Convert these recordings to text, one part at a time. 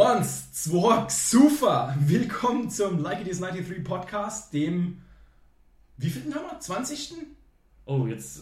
Eins, zwei, super! Willkommen zum Like It Is 93 Podcast, dem. Wie vielten haben wir? 20. Oh, jetzt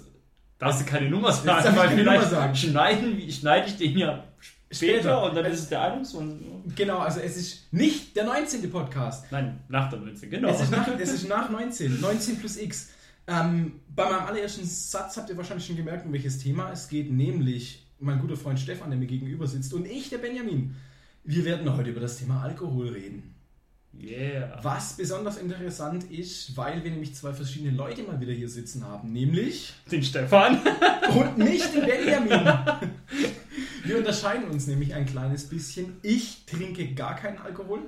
darfst du keine Nummer sagen, ich weil keine vielleicht Nummer sagen. Schneiden, schneide ich den ja später, Später. und dann ist es der 21. Genau, also es ist nicht der 19. Podcast. Nein, nach der 19, genau. Es ist nach, es ist nach 19. 19 plus X. Ähm, bei meinem allerersten Satz habt ihr wahrscheinlich schon gemerkt, um welches Thema es geht, nämlich mein guter Freund Stefan, der mir gegenüber sitzt, und ich, der Benjamin. Wir werden heute über das Thema Alkohol reden. yeah. Was besonders interessant ist, weil wir nämlich zwei verschiedene Leute mal wieder hier sitzen haben, nämlich Den Stefan. und nicht den Benjamin. Wir unterscheiden uns nämlich ein kleines bisschen. Ich trinke gar keinen Alkohol.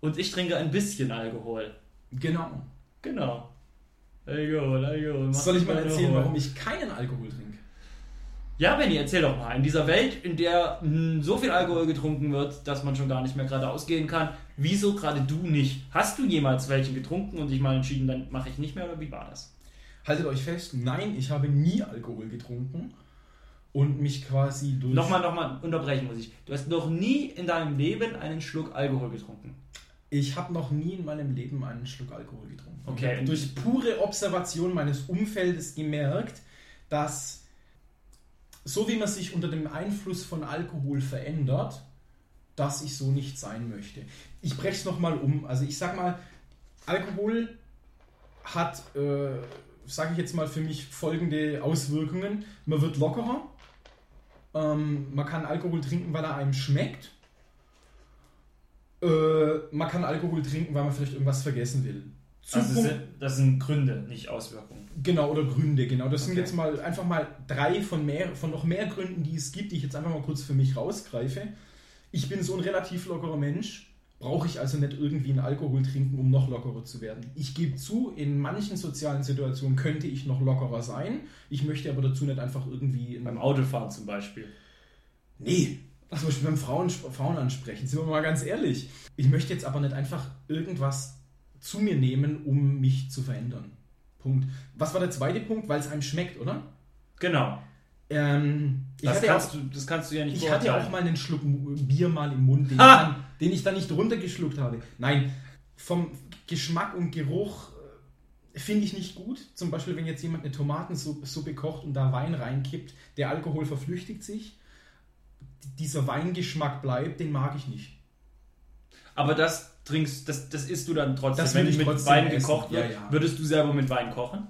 Und ich trinke ein bisschen Alkohol. Genau. Genau. Alkohol, Alkohol. Soll ich mal Alkohol. erzählen, warum ich keinen Alkohol trinke? Ja, Benny, erzähl doch mal. In dieser Welt, in der mh, so viel Alkohol getrunken wird, dass man schon gar nicht mehr gerade ausgehen kann, wieso gerade du nicht? Hast du jemals welchen getrunken und dich mal entschieden, dann mache ich nicht mehr oder wie war das? Haltet euch fest, nein, ich habe nie Alkohol getrunken und mich quasi durch. Nochmal, nochmal unterbrechen muss ich. Du hast noch nie in deinem Leben einen Schluck Alkohol getrunken. Ich habe noch nie in meinem Leben einen Schluck Alkohol getrunken. Okay. Habe durch pure Observation meines Umfeldes gemerkt, dass so wie man sich unter dem Einfluss von Alkohol verändert, dass ich so nicht sein möchte. Ich breche es nochmal um. Also ich sag mal, Alkohol hat, äh, sage ich jetzt mal für mich, folgende Auswirkungen. Man wird lockerer. Ähm, man kann Alkohol trinken, weil er einem schmeckt. Äh, man kann Alkohol trinken, weil man vielleicht irgendwas vergessen will. Zu Also das sind, sind Gründe, nicht Auswirkungen. Genau, oder Gründe, genau. Das sind Okay. jetzt mal einfach mal drei von, mehr, von noch mehr Gründen, die es gibt, die ich jetzt einfach mal kurz für mich rausgreife. Ich bin so ein relativ lockerer Mensch, brauche ich also nicht irgendwie einen Alkohol trinken, um noch lockerer zu werden. Ich gebe zu, in manchen sozialen Situationen könnte ich noch lockerer sein. Ich möchte aber dazu nicht einfach irgendwie... Beim Autofahren zum Beispiel. Nee. Zum Beispiel beim Frauen, Frauen ansprechen, sind wir mal ganz ehrlich. Ich möchte jetzt aber nicht einfach irgendwas zu mir nehmen, um mich zu verändern. Punkt. Was war der zweite Punkt? Weil es einem schmeckt, oder? Genau. Ähm, ich Das hatte, kannst, auch, du, das kannst du ja nicht ich hatte auch beurteilen. mal einen Schluck Bier mal im Mund, den, ich, Ha! dann, den ich dann nicht runtergeschluckt habe. Nein, vom Geschmack und Geruch äh, finde ich nicht gut. Zum Beispiel, wenn jetzt jemand eine Tomatensuppe kocht und da Wein reinkippt, der Alkohol verflüchtigt sich. Dieser Weingeschmack bleibt, den mag ich nicht. Aber das trinkst, das, das isst du dann trotzdem. Das Wenn ich mit trotzdem Wein essen. gekocht wird, Ja, ja. würdest du selber mit Wein kochen?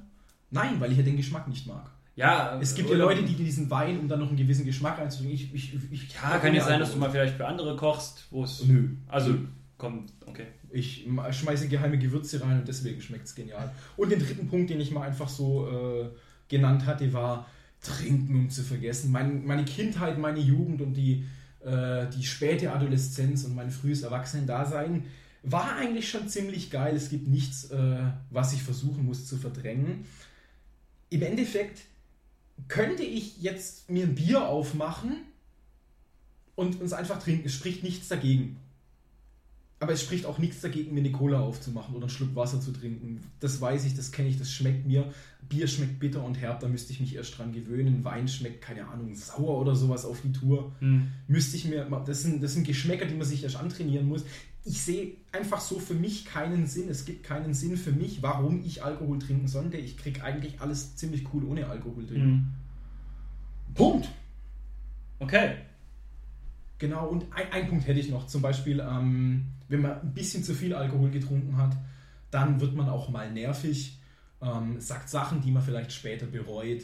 Nein, weil ich ja den Geschmack nicht mag. Ja, Es gibt ja Leute, die diesen Wein, um dann noch einen gewissen Geschmack reinzubringen. Ich, ich, ich, Ja, kann ja sein, dass du mal vielleicht für andere kochst, wo es. Nö. Also, komm, okay. Ich schmeiße geheime Gewürze rein und deswegen schmeckt es genial. Und den dritten Punkt, den ich mal einfach so äh, genannt hatte, war Trinken, um zu vergessen. Mein, meine Kindheit, meine Jugend und die, äh, die späte Adoleszenz und mein frühes Erwachsenendasein war eigentlich schon ziemlich geil. Es gibt nichts, äh, was ich versuchen muss zu verdrängen. Im Endeffekt könnte ich jetzt mir ein Bier aufmachen und uns einfach trinken. Es spricht nichts dagegen. Aber es spricht auch nichts dagegen, mir eine Cola aufzumachen oder einen Schluck Wasser zu trinken. Das weiß ich, das kenne ich, das schmeckt mir. Bier schmeckt bitter und herb, da müsste ich mich erst dran gewöhnen. Wein schmeckt, keine Ahnung, sauer oder sowas auf die Tour. Hm. Müsste ich mir, das sind, das sind Geschmäcker, die man sich erst antrainieren muss. Ich sehe einfach so für mich keinen Sinn. Es gibt keinen Sinn für mich, warum ich Alkohol trinken sollte. Ich kriege eigentlich alles ziemlich cool ohne Alkohol drin. Hm. Punkt. Okay. Genau, und ein, ein Punkt hätte ich noch. Zum Beispiel, ähm, wenn man ein bisschen zu viel Alkohol getrunken hat, dann wird man auch mal nervig, ähm, sagt Sachen, die man vielleicht später bereut,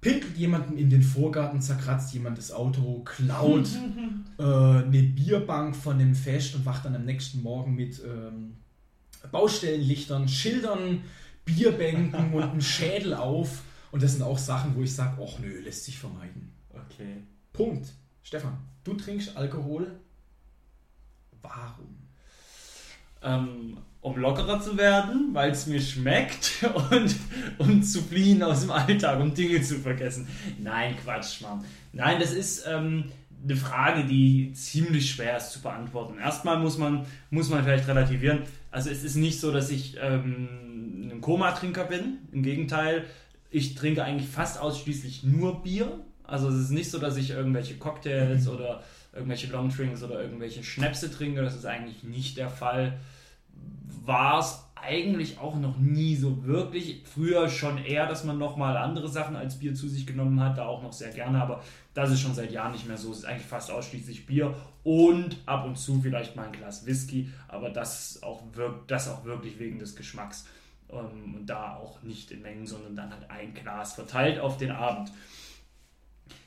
pinkelt jemanden in den Vorgarten, zerkratzt jemand das Auto, klaut äh, eine Bierbank von einem Fest und wacht dann am nächsten Morgen mit ähm, Baustellenlichtern, Schildern, Bierbänken und einem Schädel auf. Und das sind auch Sachen, wo ich sage, ach nö, lässt sich vermeiden. Okay. Punkt. Stefan, du trinkst Alkohol. Warum? Ähm, um lockerer zu werden, weil es mir schmeckt und um zu fliehen aus dem Alltag, um Dinge zu vergessen. Nein, Quatsch, Mann. Nein, das ist ähm, eine Frage, die ziemlich schwer ist zu beantworten. Erstmal muss man, muss man vielleicht relativieren. Also es ist nicht so, dass ich ähm, ein Koma-Trinker bin. Im Gegenteil, ich trinke eigentlich fast ausschließlich nur Bier. Also es ist nicht so, dass ich irgendwelche Cocktails oder irgendwelche Longdrinks oder irgendwelche Schnäpse trinke. Das ist eigentlich nicht der Fall. War es eigentlich auch noch nie so wirklich. Früher schon eher, dass man nochmal andere Sachen als Bier zu sich genommen hat, da auch noch sehr gerne, aber das ist schon seit Jahren nicht mehr so. Es ist eigentlich fast ausschließlich Bier und ab und zu vielleicht mal ein Glas Whisky, aber das auch, wirkt, das auch wirklich wegen des Geschmacks. Ähm, und da auch nicht in Mengen, sondern dann halt ein Glas verteilt auf den Abend.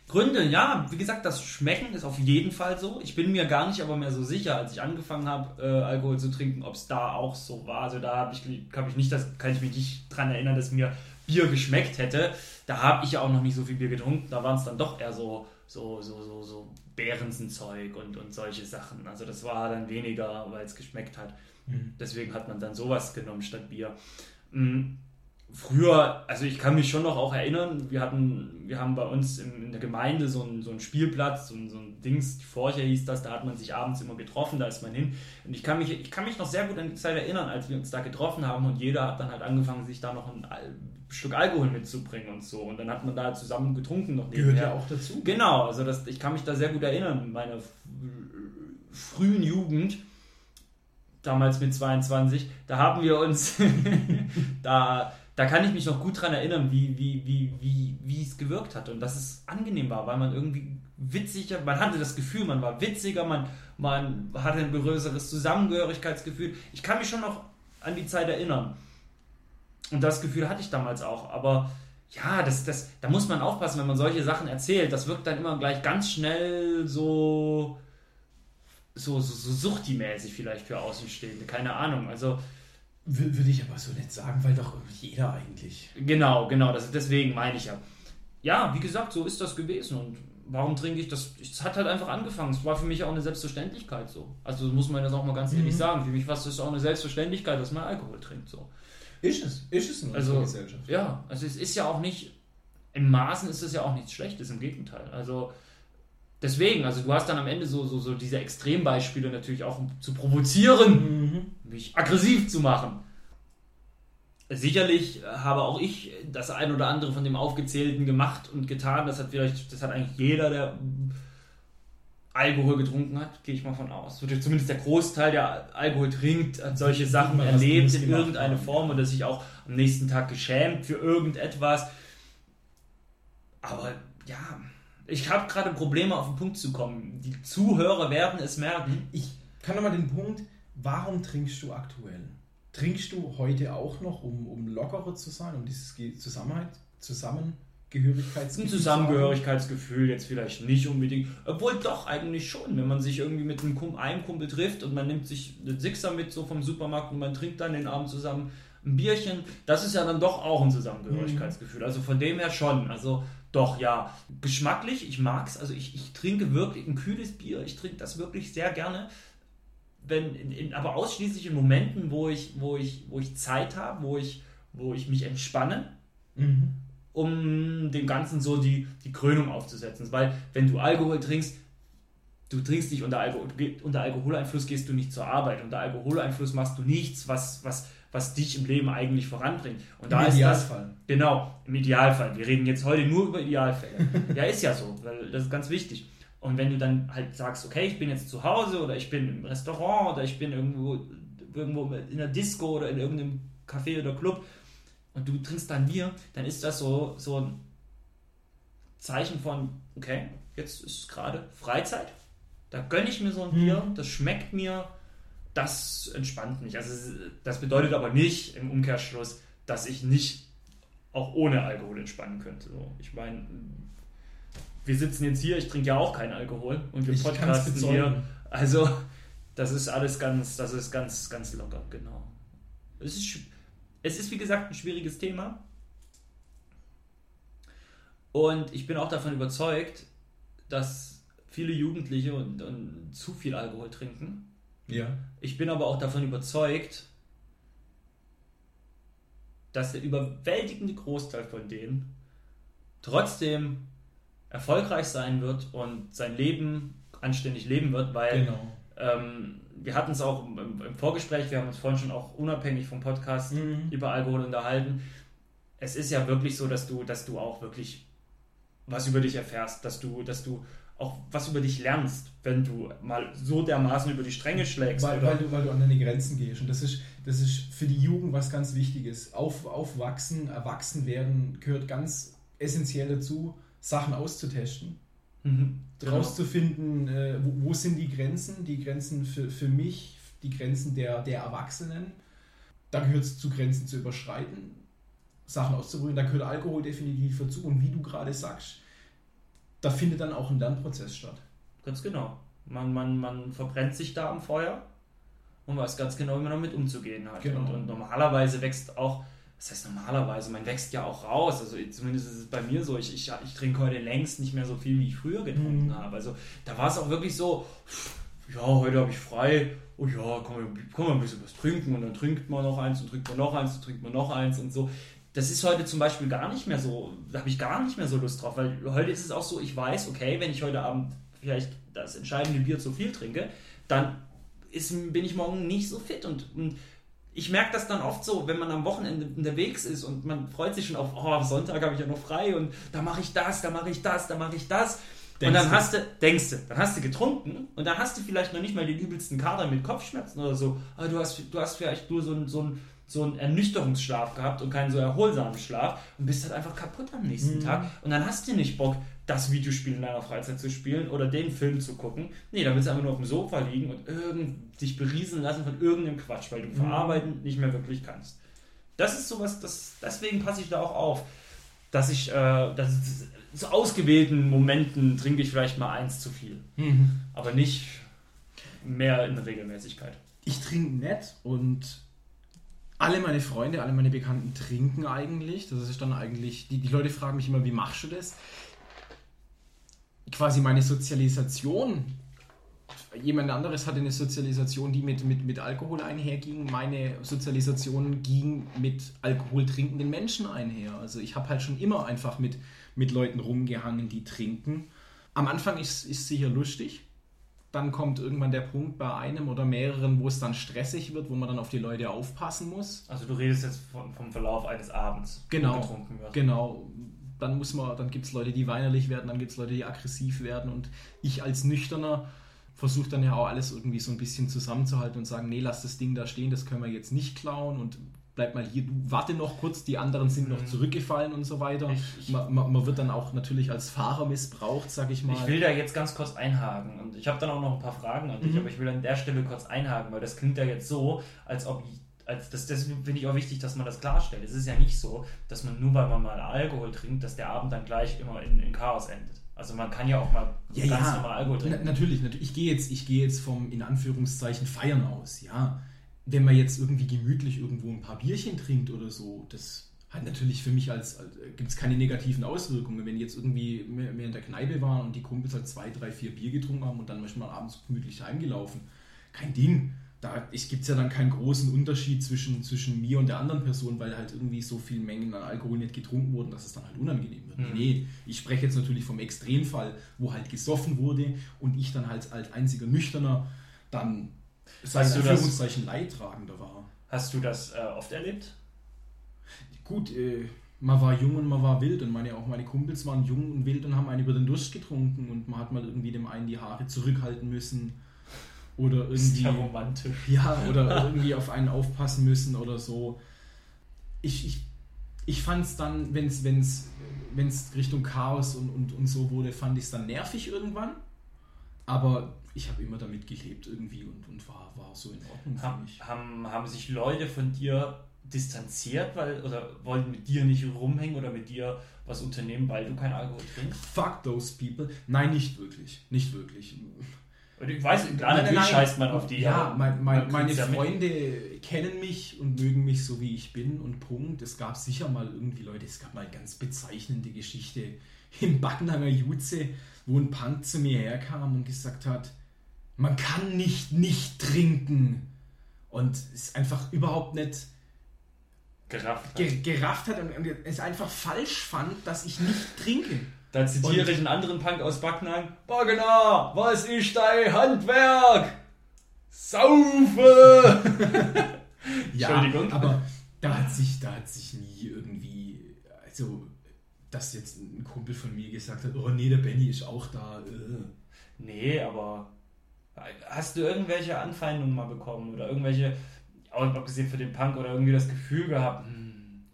Gründe, ja, wie gesagt, das Schmecken ist auf jeden Fall so. Ich bin mir gar nicht aber mehr so sicher, als ich angefangen habe, äh, Alkohol zu trinken, ob es da auch so war. Also da habe ich, hab ich nicht, das kann ich mich nicht dran erinnern, dass mir Bier geschmeckt hätte. Da habe ich ja auch noch nicht so viel Bier getrunken. Da waren es dann doch eher so, so, so, so, so Bärensenzeug und, und solche Sachen. Also das war dann weniger, weil es geschmeckt hat. Mhm. Deswegen hat man dann sowas genommen statt Bier. Mhm früher, also ich kann mich schon noch auch erinnern, wir hatten, wir haben bei uns in, in der Gemeinde so einen, so einen Spielplatz, so ein, so ein Dings, vorher hieß das, da hat man sich abends immer getroffen, da ist man hin. Und ich kann mich, ich kann mich noch sehr gut an die Zeit erinnern, als wir uns da getroffen haben und jeder hat dann halt angefangen, sich da noch ein Stück Alkohol mitzubringen und so. Und dann hat man da zusammen getrunken noch nebenher. Gehört ja auch dazu. Genau, also das, ich kann mich da sehr gut erinnern, meine frühen Jugend damals mit 22, da haben wir uns da da kann ich mich noch gut daran erinnern, wie, wie, wie, wie, wie es gewirkt hat und dass es angenehm war, weil man irgendwie witziger, man hatte das Gefühl, man war witziger, man, man hatte ein größeres Zusammengehörigkeitsgefühl. Ich kann mich schon noch an die Zeit erinnern. Und das Gefühl hatte ich damals auch. Aber ja, das, das, da muss man aufpassen, wenn man solche Sachen erzählt. Das wirkt dann immer gleich ganz schnell so, so, so, so suchti-mäßig vielleicht für Außenstehende. Keine Ahnung. Also würde ich aber so nicht sagen, weil doch jeder eigentlich. Genau, genau, das, deswegen meine ich ja. Ja, wie gesagt, so ist das gewesen und warum trinke ich das? Es hat halt einfach angefangen. Es war für mich auch eine Selbstverständlichkeit so. Also muss man das auch mal ganz ehrlich mhm. sagen. Für mich war es auch eine Selbstverständlichkeit, dass man Alkohol trinkt so. Ist es, ist es in also, Gesellschaft. Ja, also es ist ja auch nicht, in Maßen ist es ja auch nichts Schlechtes, im Gegenteil. Also deswegen, also du hast dann am Ende so, so, so diese Extrembeispiele natürlich auch um zu provozieren, mhm. mich aggressiv zu machen. Sicherlich habe auch ich das ein oder andere von dem Aufgezählten gemacht und getan. Das hat vielleicht, das hat eigentlich jeder, der Alkohol getrunken hat, gehe ich mal von aus. Zumindest der Großteil, der Alkohol trinkt, hat solche Sachen erlebt in irgendeiner Form oder sich auch am nächsten Tag geschämt für irgendetwas. Aber ja, ich habe gerade Probleme auf den Punkt zu kommen. Die Zuhörer werden es merken. Ich kann nochmal den Punkt, warum trinkst du aktuell? Trinkst du heute auch noch, um, um lockerer zu sein, um dieses Zusammenhalt, Zusammengehörigkeitsgefühl? Ein Zusammengehörigkeitsgefühl jetzt vielleicht nicht unbedingt, obwohl doch eigentlich schon, wenn man sich irgendwie mit einem Kumpel, einem Kumpel trifft und man nimmt sich einen Sixer mit so vom Supermarkt und man trinkt dann den Abend zusammen ein Bierchen, das ist ja dann doch auch ein Zusammengehörigkeitsgefühl. Also von dem her schon. Also doch, ja. Geschmacklich, ich mag es. Also ich, ich trinke wirklich ein kühles Bier. Ich trinke das wirklich sehr gerne. Wenn, in, in, aber ausschließlich in Momenten, wo ich, wo ich, wo ich Zeit habe, wo ich, wo ich mich entspanne, mhm. um dem Ganzen so die, die Krönung aufzusetzen. Weil wenn du Alkohol trinkst, du trinkst nicht unter, Alkohol, unter Alkoholeinfluss, gehst du nicht zur Arbeit. Unter Alkoholeinfluss machst du nichts, was, was was dich im Leben eigentlich voranbringt. Und da Im Idealfall. Das, genau, im Idealfall. Wir reden jetzt heute nur über Idealfälle. ja, ist ja so, weil das ist ganz wichtig. Und wenn du dann halt sagst, okay, ich bin jetzt zu Hause oder ich bin im Restaurant oder ich bin irgendwo, irgendwo in der Disco oder in irgendeinem Café oder Club und du trinkst dann Bier, dann ist das so, so ein Zeichen von, okay, jetzt ist gerade Freizeit. Da gönne ich mir so ein Bier, hm. das schmeckt mir, das entspannt mich. Also das bedeutet aber nicht im Umkehrschluss, dass ich nicht auch ohne Alkohol entspannen könnte. So, ich meine, wir sitzen jetzt hier, ich trinke ja auch keinen Alkohol und wir ich podcasten hier. Also das ist alles ganz, das ist ganz, ganz locker, genau. Es ist, es ist wie gesagt ein schwieriges Thema. Und ich bin auch davon überzeugt, dass viele Jugendliche und, und zu viel Alkohol trinken ja. Ich bin aber auch davon überzeugt, dass der überwältigende Großteil von denen trotzdem erfolgreich sein wird und sein Leben anständig leben wird, weil genau. ähm, wir hatten es auch im, im, Vorgespräch, wir haben uns vorhin schon auch unabhängig vom Podcast mhm. über Alkohol unterhalten. Es ist ja wirklich so, dass du, dass du auch wirklich was über dich erfährst, dass du, dass du auch was über dich lernst, wenn du mal so dermaßen über die Stränge schlägst. Weil, weil, du, weil du an deine Grenzen gehst. Und das ist, das ist für die Jugend was ganz Wichtiges. Auf, aufwachsen, erwachsen werden gehört ganz essentiell dazu, Sachen auszutesten. Mhm, genau. rauszufinden, äh, wo, wo, sind die Grenzen, die Grenzen für, für mich, die Grenzen der, der Erwachsenen. Da gehört es zu Grenzen zu überschreiten, Sachen auszuprobieren, da gehört Alkohol definitiv dazu. Und wie du gerade sagst, da findet dann auch ein Lernprozess statt. Ganz genau. Man, man, man verbrennt sich da am Feuer und weiß ganz genau, wie man damit umzugehen hat. Genau. Und, und normalerweise wächst auch das heißt normalerweise, man wächst ja auch raus. Also zumindest ist es bei mir so, ich, ich, ich trinke heute längst nicht mehr so viel, wie ich früher getrunken mhm. habe. Also da war es auch wirklich so, ja, heute habe ich frei, oh ja, man, kann man ein bisschen was trinken und dann trinkt man noch eins und trinkt man noch eins und trinkt man noch eins und so. Das ist heute zum Beispiel gar nicht mehr so, da habe ich gar nicht mehr so Lust drauf, weil heute ist es auch so, ich weiß, okay, wenn ich heute Abend vielleicht das entscheidende Bier zu viel trinke, dann ist, bin ich morgen nicht so fit und, und ich merke das dann oft so, wenn man am Wochenende unterwegs ist und man freut sich schon auf, oh, am Sonntag habe ich ja noch frei und da mache ich das, da mache ich das, da mache ich das. Denkst und dann du? hast du, denkst du, dann hast du getrunken und dann hast du vielleicht noch nicht mal den übelsten Kader mit Kopfschmerzen oder so, aber du hast, du hast vielleicht nur so ein, so ein so einen Ernüchterungsschlaf gehabt und keinen so erholsamen Schlaf und bist halt einfach kaputt am nächsten mhm. Tag. Und dann hast du nicht Bock, das Videospiel in deiner Freizeit zu spielen oder den Film zu gucken. Nee, da willst du einfach nur auf dem Sofa liegen und irgend, dich beriesen lassen von irgendeinem Quatsch, weil du mhm. verarbeiten nicht mehr wirklich kannst. Das ist sowas, das, deswegen passe ich da auch auf, dass ich, äh, dass zu ausgewählten Momenten trinke ich vielleicht mal eins zu viel. Mhm. Aber nicht mehr in Regelmäßigkeit. Ich trinke nett und alle meine Freunde, alle meine Bekannten trinken eigentlich. Das ist dann eigentlich, die, die Leute fragen mich immer, wie machst du das? Quasi meine Sozialisation. Jemand anderes hatte eine Sozialisation, die mit, mit, mit Alkohol einherging. Meine Sozialisation ging mit alkoholtrinkenden Menschen einher. Also ich habe halt schon immer einfach mit, mit Leuten rumgehangen, die trinken. Am Anfang ist es sicher lustig dann kommt irgendwann der Punkt bei einem oder mehreren, wo es dann stressig wird, wo man dann auf die Leute aufpassen muss. Also du redest jetzt vom, vom Verlauf eines Abends, genau, getrunken wird. Genau. Dann muss man, dann gibt es Leute, die weinerlich werden, dann gibt es Leute, die aggressiv werden und ich als Nüchterner versuche dann ja auch alles irgendwie so ein bisschen zusammenzuhalten und sagen, nee, lass das Ding da stehen, das können wir jetzt nicht klauen und bleib mal hier, du warte noch kurz, die anderen sind noch mhm. zurückgefallen und so weiter. Ich, man, man, wird dann auch natürlich als Fahrer missbraucht, sag ich mal. Ich will da jetzt ganz kurz einhaken und ich habe dann auch noch ein paar Fragen an dich, mhm. aber ich will an der Stelle kurz einhaken, weil das klingt ja jetzt so, als ob ich als das, das finde ich auch wichtig, dass man das klarstellt. Es ist ja nicht so, dass man nur weil man mal Alkohol trinkt, dass der Abend dann gleich immer in, in Chaos endet. Also man kann ja auch mal ja, ganz ja. normal Alkohol trinken. Na, natürlich, natürlich. Ich gehe jetzt, ich gehe jetzt vom in Anführungszeichen Feiern aus, ja wenn man jetzt irgendwie gemütlich irgendwo ein paar Bierchen trinkt oder so, das hat natürlich für mich als, als gibt es keine negativen Auswirkungen. Wenn jetzt irgendwie mehr, mehr in der Kneipe waren und die Kumpels halt zwei, drei, vier Bier getrunken haben und dann manchmal abends gemütlich heimgelaufen, kein Ding. Da gibt es ja dann keinen großen Unterschied zwischen, zwischen mir und der anderen Person, weil halt irgendwie so viel Mengen an Alkohol nicht getrunken wurden, dass es dann halt unangenehm wird. Mhm. Nee, ich spreche jetzt natürlich vom Extremfall, wo halt gesoffen wurde und ich dann halt als einziger Nüchterner dann sein Anführungszeichen Leidtragender war. Hast du das äh, oft erlebt? Gut, äh, man war jung und man war wild und meine, auch meine Kumpels waren jung und wild und haben einen über den Durst getrunken und man hat mal irgendwie dem einen die Haare zurückhalten müssen oder irgendwie ist ja romantisch. Ja, oder irgendwie auf einen aufpassen müssen oder so. Ich, ich, ich fand es dann, wenn es wenn's, wenn's Richtung Chaos und, und, und so wurde, fand ich es dann nervig irgendwann. Aber ich habe immer damit gelebt irgendwie und, und war, war so in Ordnung haben, für mich. Haben, haben sich Leute von dir distanziert, weil oder wollten mit dir nicht rumhängen oder mit dir was unternehmen, weil du kein Alkohol trinkst? Fuck those people. Nein, nicht wirklich. Nicht wirklich. Und ich weiß, klar, natürlich nein, scheißt man auf die. Ja, mein, mein, meine Freunde mit. kennen mich und mögen mich so, wie ich bin und Punkt. Es gab sicher mal irgendwie Leute, es gab mal eine ganz bezeichnende Geschichte im Backnanger Jutze, wo ein Punk zu mir herkam und gesagt hat, man kann nicht nicht trinken. Und es einfach überhaupt nicht gerafft hat, ge gerafft hat und, und, es einfach falsch fand, dass ich nicht trinke. Da zitiere ich einen anderen Punk aus Backnang. Bagner, was ist dein Handwerk? Saufe! ja, Entschuldigung. aber da hat sich, da hat sich nie irgendwie, also dass jetzt ein Kumpel von mir gesagt hat, oh nee, der Benny ist auch da. Äh. Nee, aber hast du irgendwelche Anfeindungen mal bekommen oder irgendwelche, abgesehen für den Punk oder irgendwie das Gefühl gehabt, hm,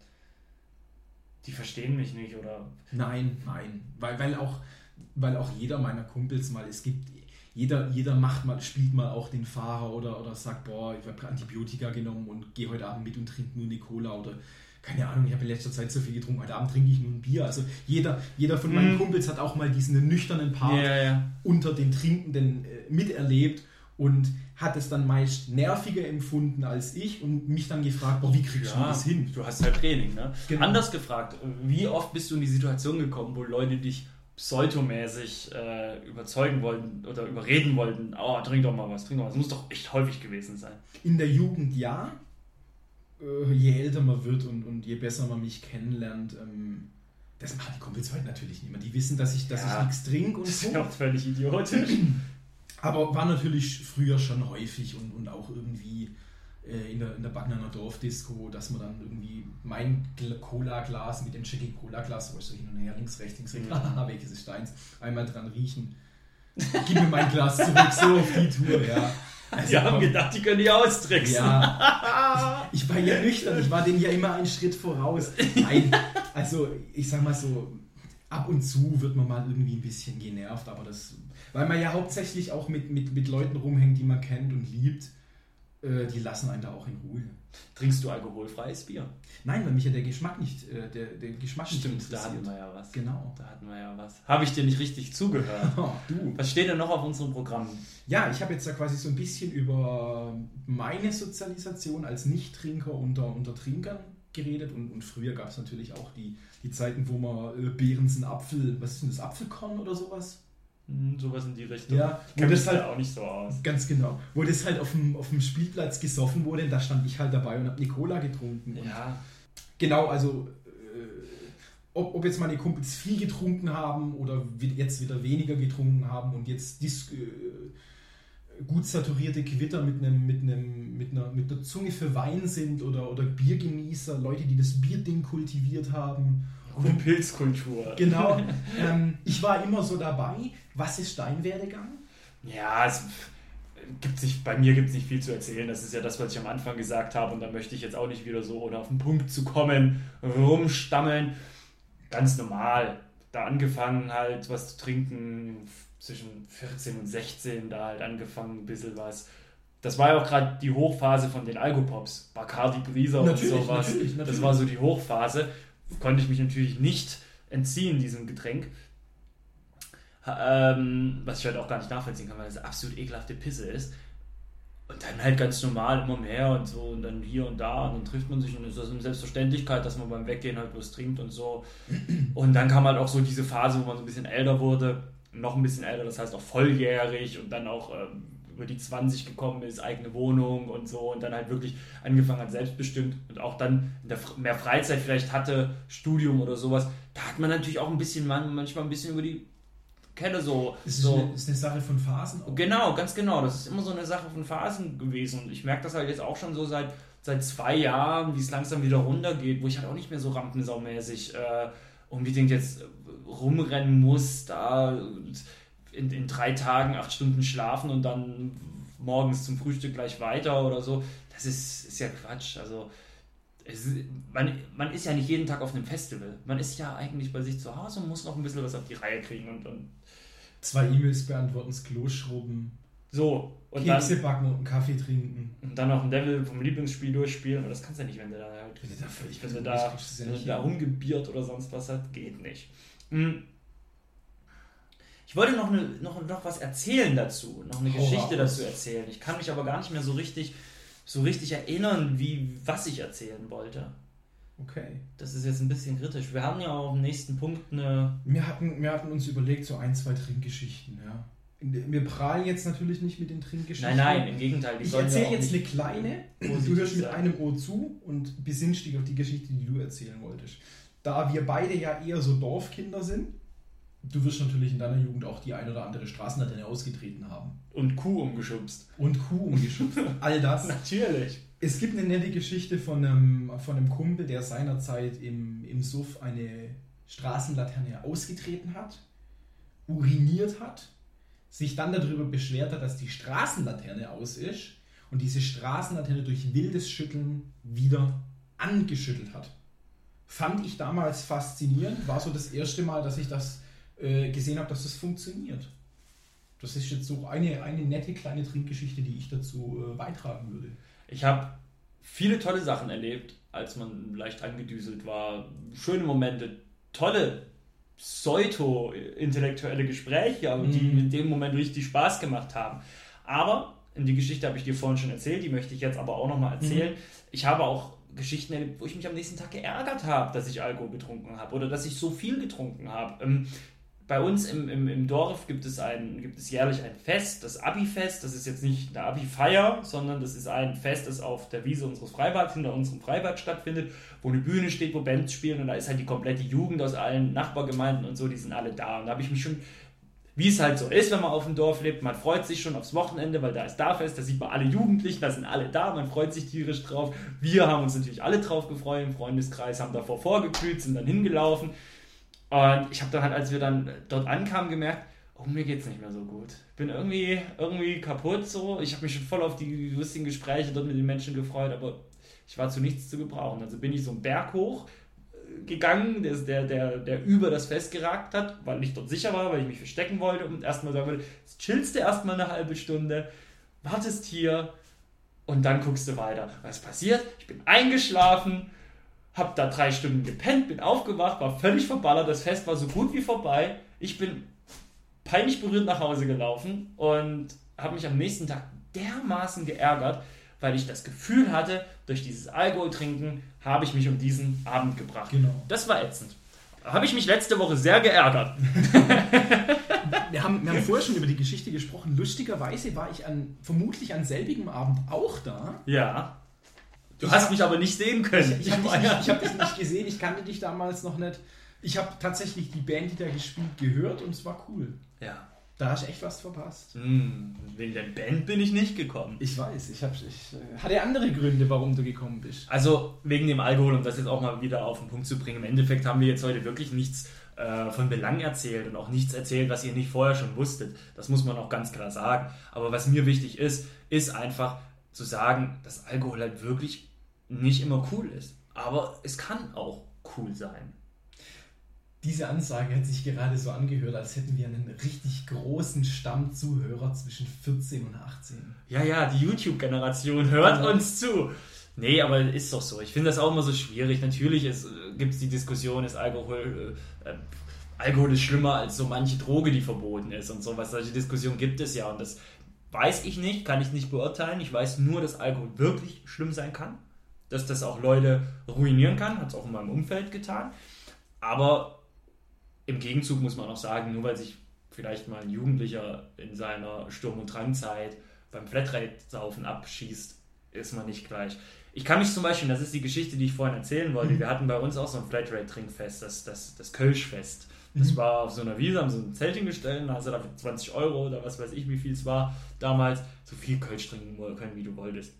die verstehen mich nicht oder? Nein, nein, weil, weil auch weil auch jeder meiner Kumpels mal, es gibt, jeder, jeder macht mal, spielt mal auch den Fahrer oder, oder sagt, boah, ich habe Antibiotika genommen und gehe heute Abend mit und trinke nur eine Cola oder keine Ahnung, ich habe in letzter Zeit so viel getrunken, heute Abend trinke ich nur ein Bier. Also jeder, jeder von meinen mhm. Kumpels hat auch mal diesen nüchternen Part ja, ja. unter den Trinkenden äh, miterlebt und hat es dann meist nerviger empfunden als ich und mich dann gefragt, boah, wie kriegst ja, du das hin? Du hast halt Training, ne? Genau. Anders gefragt, wie oft bist du in die Situation gekommen, wo Leute dich pseudomäßig äh, überzeugen wollten oder überreden wollten, oh, trink doch mal was, trink doch mal was. Das muss doch echt häufig gewesen sein. In der Jugend ja. Äh, je älter man wird und, und je besser man mich kennenlernt, ähm, das machen die Kumpels heute natürlich nicht mehr. Die wissen, dass ich, dass ja, ich nichts trinke und so. Das ist ja auch völlig idiotisch. Aber war natürlich früher schon häufig und, und auch irgendwie äh, in der, in der Bagnaner Dorfdisco, dass man dann irgendwie mein Cola-Glas mit dem Jackie Cola-Glas, wo ich so hin und her, links, rechts, links, rechts, haha, welches ist deins, einmal dran riechen. Gib mir mein Glas zurück, so auf die Tour, ja. Also, die haben gedacht, die können die austricksen. Ja. Ich war ja nüchtern, ich war denen ja immer einen Schritt voraus. Nein, also ich sag mal so, ab und zu wird man mal irgendwie ein bisschen genervt, aber das, weil man ja hauptsächlich auch mit, mit, mit Leuten rumhängt, die man kennt und liebt. Äh, die lassen einen da auch in Ruhe. Trinkst du alkoholfreies Bier? Nein, weil mich ja der Geschmack nicht, äh, der, der Geschmack Stimmt, nicht da hatten wir ja was. Genau. Da hatten wir ja was. Habe ich dir nicht richtig zugehört? Oh, du. Was steht denn noch auf unserem Programm? Ja, ich habe jetzt da quasi so ein bisschen über meine Sozialisation als Nichttrinker unter, unter Trinkern geredet und, und früher gab es natürlich auch die, die Zeiten, wo man äh, Beerensen Apfel, was ist denn das, Apfelkorn oder sowas? Hm, sowas in die Richtung. Ja, wo das halt auch nicht so aus. Ganz genau. Wo das halt auf dem, auf dem Spielplatz gesoffen wurde, da stand ich halt dabei und habe Nicola getrunken. Ja. Genau, also äh, ob, ob jetzt meine Kumpels viel getrunken haben oder jetzt wieder weniger getrunken haben und jetzt dis, äh, gut saturierte Quitter mit einem mit einem mit einer mit der Zunge für Wein sind oder oder Biergenießer, Leute, die das Bierding kultiviert haben Gute Pilzkultur. Genau. ähm, ich war immer so dabei. Was ist dein Werdegang? Ja, es gibt sich, bei mir gibt es nicht viel zu erzählen. Das ist ja das, was ich am Anfang gesagt habe. Und da möchte ich jetzt auch nicht wieder so, ohne auf den Punkt zu kommen, rumstammeln. Ganz normal. Da angefangen halt was zu trinken, zwischen 14 und 16, da halt angefangen ein bisschen was. Das war ja auch gerade die Hochphase von den Alkopops. Bacardi Brisa und sowas. Natürlich, natürlich. Das war so die Hochphase konnte ich mich natürlich nicht entziehen, diesem Getränk. Ähm, was ich halt auch gar nicht nachvollziehen kann, weil es absolut ekelhafte Pisse ist. Und dann halt ganz normal immer mehr und so und dann hier und da und dann trifft man sich und ist eine Selbstverständlichkeit, dass man beim Weggehen halt was trinkt und so. Und dann kam halt auch so diese Phase, wo man so ein bisschen älter wurde, noch ein bisschen älter, das heißt auch volljährig und dann auch ähm, über die 20 gekommen ist, eigene Wohnung und so und dann halt wirklich angefangen hat, selbstbestimmt und auch dann mehr Freizeit vielleicht hatte, Studium oder sowas, da hat man natürlich auch ein bisschen, manchmal ein bisschen über die Kelle so. Es ist, so. Eine, ist eine Sache von Phasen. Auch. Genau, ganz genau. Das ist immer so eine Sache von Phasen gewesen. Und ich merke das halt jetzt auch schon so seit, seit zwei Jahren, wie es langsam wieder runtergeht, wo ich halt auch nicht mehr so rampensaumäßig äh, unbedingt jetzt rumrennen muss, da in, in drei Tagen acht Stunden schlafen und dann morgens zum Frühstück gleich weiter oder so. Das ist, ist ja Quatsch. Also ist, man, man ist ja nicht jeden Tag auf einem Festival. Man ist ja eigentlich bei sich zu Hause und muss noch ein bisschen was auf die Reihe kriegen und, und zwei E-Mails beantworten, das Klo schrubben. So. Und Kekse dann, backen und einen Kaffee trinken. Und dann noch ein Level vom Lieblingsspiel durchspielen. Aber das kannst du ja nicht, wenn du da halt, wenn du da, wenn du da, wenn du da rumgebiert oder sonst was hat, geht nicht. Mhm. Ich wollte noch, eine, noch, noch was erzählen dazu, noch eine Hau Geschichte dazu erzählen. Ich kann mich aber gar nicht mehr so richtig, so richtig erinnern, wie, was ich erzählen wollte. Okay. Das ist jetzt ein bisschen kritisch. Wir haben ja auch im nächsten Punkt eine. Wir hatten, wir hatten uns überlegt, so ein, zwei Trinkgeschichten, ja. Wir prahlen jetzt natürlich nicht mit den Trinkgeschichten. Nein, nein, im Gegenteil. ich erzähle jetzt eine kleine. Du hörst mit einem Ohr zu und besinnst dich auf die Geschichte, die du erzählen wolltest. Da wir beide ja eher so Dorfkinder sind, Du wirst natürlich in deiner Jugend auch die ein oder andere Straßenlaterne ausgetreten haben. Und Kuh umgeschubst. Und Kuh umgeschubst. All das. natürlich. Es gibt eine nette Geschichte von einem, von einem Kumpel, der seinerzeit im, im Suff eine Straßenlaterne ausgetreten hat, uriniert hat, sich dann darüber beschwert hat, dass die Straßenlaterne aus ist und diese Straßenlaterne durch wildes Schütteln wieder angeschüttelt hat. Fand ich damals faszinierend, war so das erste Mal, dass ich das äh, gesehen habe, dass das funktioniert. Das ist jetzt so eine, eine nette kleine Trinkgeschichte, die ich dazu äh, beitragen würde. Ich habe viele tolle Sachen erlebt, als man leicht angedüselt war. Schöne Momente, tolle pseudo-intellektuelle Gespräche, aber die Mhm. in dem Moment richtig Spaß gemacht haben. Aber, in die Geschichte habe ich dir vorhin schon erzählt, die möchte ich jetzt aber auch nochmal erzählen. Ich habe auch Geschichten erlebt, wo ich mich am nächsten Tag geärgert habe, dass ich Alkohol getrunken habe oder dass ich so viel getrunken habe. Bei uns im, im, im Dorf gibt es, ein, gibt es jährlich ein Fest, das Abi-Fest. Das ist jetzt nicht eine Abi-Feier, sondern das ist ein Fest, das auf der Wiese unseres Freibads, hinter unserem Freibad stattfindet, wo eine Bühne steht, wo Bands spielen und da ist halt die komplette Jugend aus allen Nachbargemeinden und so, die sind alle da. Und da habe ich mich schon, wie es halt so ist, wenn man auf dem Dorf lebt, man freut sich schon aufs Wochenende, weil da ist da Fest, da sieht man alle Jugendlichen, da sind alle da, man freut sich tierisch drauf. Wir haben uns natürlich alle drauf gefreut im Freundeskreis, haben davor vorgekühlt, sind dann hingelaufen. Und ich habe dann halt, als wir dann dort ankamen, gemerkt, oh, mir geht's nicht mehr so gut. Ich bin irgendwie, irgendwie kaputt so. Ich habe mich schon voll auf die lustigen Gespräche dort mit den Menschen gefreut, aber ich war zu nichts zu gebrauchen. Also bin ich so einen Berg hoch äh, gegangen, der, der, der, der über das Fest geragt hat, weil ich dort sicher war, weil ich mich verstecken wollte und erstmal sagen wollte, jetzt chillst du erstmal eine halbe Stunde, wartest hier und dann guckst du weiter. Was passiert? Ich bin eingeschlafen, hab da drei Stunden gepennt, bin aufgewacht, war völlig verballert, das Fest war so gut wie vorbei. Ich bin peinlich berührt nach Hause gelaufen und habe mich am nächsten Tag dermaßen geärgert, weil ich das Gefühl hatte, durch dieses Alkoholtrinken habe ich mich um diesen Abend gebracht. Genau. Das war ätzend. Da habe ich mich letzte Woche sehr geärgert. Wir haben, wir haben vorher schon über die Geschichte gesprochen. Lustigerweise war ich an, vermutlich an selbigem Abend auch da. Ja. Du Ich hast mich aber nicht sehen können. Ich, ich habe dich, ich hab dich nicht gesehen, ich kannte dich damals noch nicht. Ich habe tatsächlich die Band, die da gespielt, gehört und es war cool. ja. Da hast du echt was verpasst. Hm, wegen der Band bin ich nicht gekommen. Ich weiß, ich, hab, ich äh, hatte andere Gründe, warum du gekommen bist. Also wegen dem Alkohol, um das jetzt auch mal wieder auf den Punkt zu bringen. Im Endeffekt haben wir jetzt heute wirklich nichts äh, von Belang erzählt und auch nichts erzählt, was ihr nicht vorher schon wusstet. Das muss man auch ganz klar sagen. Aber was mir wichtig ist, ist einfach zu sagen, dass Alkohol halt wirklich nicht immer cool ist. Aber es kann auch cool sein. Diese Ansage hat sich gerade so angehört, als hätten wir einen richtig großen Stamm Zuhörer zwischen 14 und 18. Ja, ja, die YouTube-Generation hört Ja. uns zu. Nee, aber ist doch so. Ich finde das auch immer so schwierig. Natürlich gibt es die Diskussion, ist Alkohol, äh, äh, Alkohol ist schlimmer als so manche Droge, die verboten ist und sowas. Solche Diskussionen gibt es ja und das weiß ich nicht, kann ich nicht beurteilen. Ich weiß nur, dass Alkohol wirklich schlimm sein kann. Dass das auch Leute ruinieren kann, hat es auch in meinem Umfeld getan. Aber im Gegenzug muss man auch sagen, nur weil sich vielleicht mal ein Jugendlicher in seiner Sturm- und Drangzeit beim Flatrate-Saufen abschießt, ist man nicht gleich. Ich kann mich zum Beispiel, das ist die Geschichte, die ich vorhin erzählen wollte, wir hatten bei uns auch so ein Flatrate-Trinkfest, das, das, das Kölschfest. Das Mhm. war auf so einer Wiese, haben so ein Zelt hingestellt, da hast du dafür 20 Euro oder was weiß ich, wie viel es war damals, so viel Kölsch trinken können, wie du wolltest.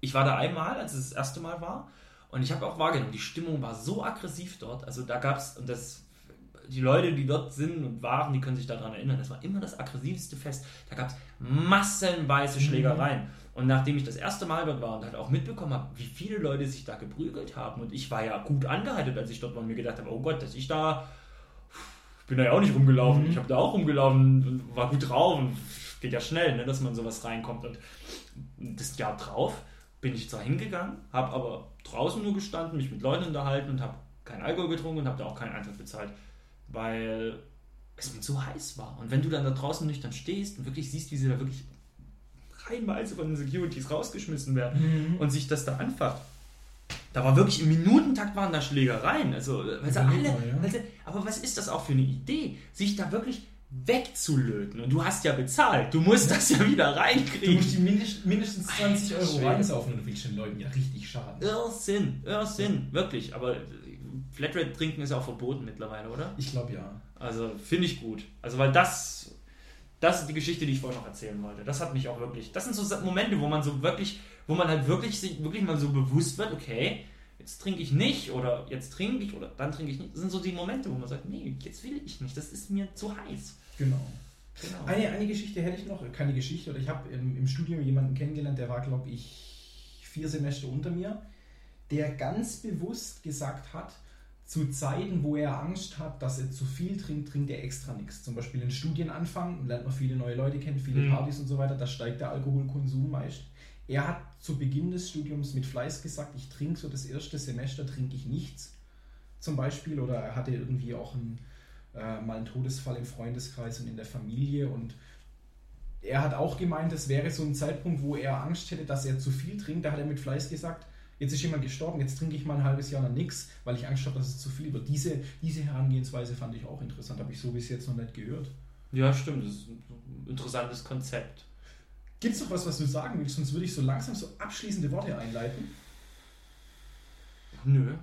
Ich war da einmal, als es das erste Mal war, und ich habe auch wahrgenommen, die Stimmung war so aggressiv dort. Also da gab es, und das, die Leute, die dort sind und waren, die können sich daran erinnern, das war immer das aggressivste Fest. Da gab es massenweise Schlägereien. Und nachdem ich das erste Mal dort war und halt auch mitbekommen habe, wie viele Leute sich da geprügelt haben, und ich war ja gut angehalten, als ich dort war und mir gedacht habe, oh Gott, dass ich da, ich bin da ja auch nicht rumgelaufen, Mhm. ich habe da auch rumgelaufen war gut drauf und geht ja schnell, ne, dass man sowas reinkommt. Und das Jahr drauf bin ich zwar hingegangen, habe aber draußen nur gestanden, mich mit Leuten unterhalten und habe keinen Alkohol getrunken und habe da auch keinen Eintritt bezahlt, weil es mir zu heiß war. Und wenn du dann da draußen nüchtern stehst und wirklich siehst, wie sie da wirklich reihenweise von den Securities rausgeschmissen werden und sich das da anfacht, da war wirklich im Minutentakt waren da Schlägereien. Also, Überleg alle, ja. sie, aber was ist das auch für eine Idee, sich da wirklich wegzulöten? Und du hast ja bezahlt, du musst das ja wieder Du reinkriegen. musst die mindest, mindestens 20 Alter Euro reinsaufen und du willst den Leuten ja richtig schaden. Irrsinn, Irrsinn, wirklich. Aber Flatrate trinken ist ja auch verboten mittlerweile, oder? Ich glaube ja. Also finde ich gut. Also weil das, das ist die Geschichte, die ich vorhin noch erzählen wollte. Das hat mich auch wirklich. Das sind so Momente, wo man so wirklich, wo man halt wirklich sich wirklich mal so bewusst wird, okay, jetzt trinke ich nicht oder jetzt trinke ich oder dann trinke ich nicht. Das sind so die Momente, wo man sagt, nee, jetzt will ich nicht, das ist mir zu heiß. Genau. genau. Eine, eine Geschichte hätte ich noch, keine Geschichte, oder ich habe im, im Studium jemanden kennengelernt, der war, glaube ich, vier Semester unter mir, der ganz bewusst gesagt hat, zu Zeiten, wo er Angst hat, dass er zu viel trinkt, trinkt er extra nichts. Zum Beispiel in Studienanfang, lernt man viele neue Leute kennen, viele mhm. Partys und so weiter, da steigt der Alkoholkonsum meist. Er hat zu Beginn des Studiums mit Fleiß gesagt, ich trinke so das erste Semester, trinke ich nichts zum Beispiel. Oder er hatte irgendwie auch ein, äh, mal einen Todesfall im Freundeskreis und in der Familie. Und er hat auch gemeint, es wäre so ein Zeitpunkt, wo er Angst hätte, dass er zu viel trinkt. Da hat er mit Fleiß gesagt, jetzt ist jemand gestorben, jetzt trinke ich mal ein halbes Jahr noch nichts, weil ich Angst habe, dass es zu viel wird. Diese, diese Herangehensweise fand ich auch interessant, habe ich so bis jetzt noch nicht gehört. Ja, stimmt, das ist ein interessantes Konzept. Gibt es noch was, was du sagen willst? Sonst würde ich so langsam so abschließende Worte einleiten. Nö,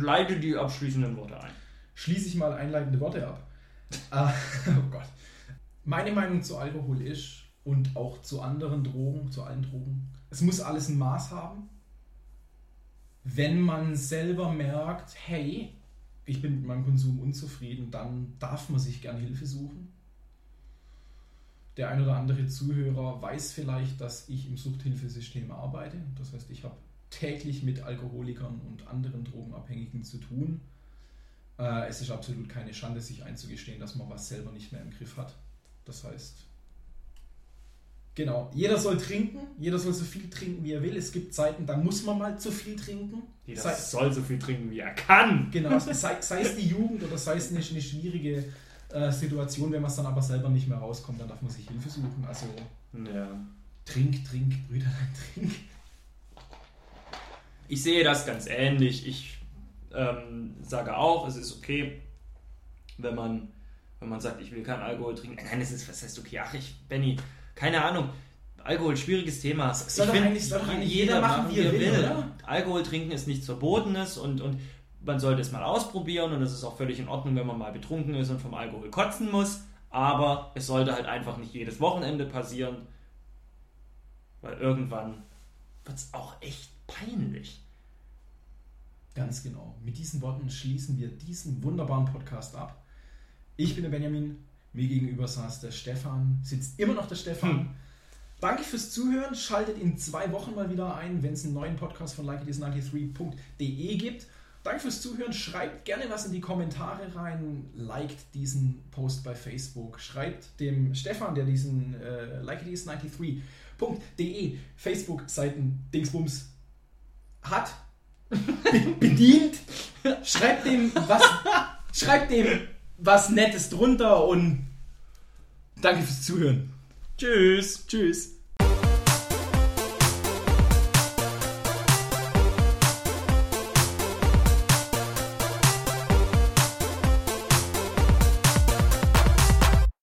leite die abschließenden Worte ein. Schließe ich mal einleitende Worte ab. ah, oh Gott. Meine Meinung zu Alkohol ist und auch zu anderen Drogen, zu allen Drogen, es muss alles ein Maß haben. Wenn man selber merkt, hey, ich bin mit meinem Konsum unzufrieden, dann darf man sich gern Hilfe suchen der ein oder andere Zuhörer weiß vielleicht, dass ich im Suchthilfesystem arbeite. Das heißt, ich habe täglich mit Alkoholikern und anderen Drogenabhängigen zu tun. Äh, es ist absolut keine Schande, sich einzugestehen, dass man was selber nicht mehr im Griff hat. Das heißt, genau, jeder soll trinken, jeder soll so viel trinken, wie er will. Es gibt Zeiten, da muss man mal zu viel trinken. Jeder sei, soll so viel trinken, wie er kann. Genau, sei, sei es die Jugend oder sei es eine, eine schwierige äh, Situation, wenn man es dann aber selber nicht mehr rauskommt, dann darf man sich Hilfe suchen. Also ja. trink, trink, Brüderlein, trink. Ich sehe das ganz ähnlich. Ich ähm, sage auch, es ist okay, wenn man, wenn man sagt, ich will keinen Alkohol trinken. Nein, es ist, was heißt okay? Ach, ich, Benny, keine Ahnung. Alkohol, schwieriges Thema. Soll ich finde, jeder, jeder machen, wie er will. will. Alkohol trinken ist nichts Verbotenes und, und man sollte es mal ausprobieren und es ist auch völlig in Ordnung, wenn man mal betrunken ist und vom Alkohol kotzen muss. Aber es sollte halt einfach nicht jedes Wochenende passieren, weil irgendwann wird es auch echt peinlich. Ganz genau. Mit diesen Worten schließen wir diesen wunderbaren Podcast ab. Ich bin der Benjamin, mir gegenüber saß der Stefan, sitzt immer noch der Stefan. Hm. Danke fürs Zuhören. Schaltet in zwei Wochen mal wieder ein, wenn es einen neuen Podcast von likeitis93.de gibt. Danke fürs Zuhören. Schreibt gerne was in die Kommentare rein. Liked diesen Post bei Facebook. Schreibt dem Stefan, der diesen äh, likeitis93.de Facebook-Seiten Dingsbums hat, bedient. Schreibt dem was, schreibt dem was Nettes drunter und danke fürs Zuhören. Tschüss. Tschüss.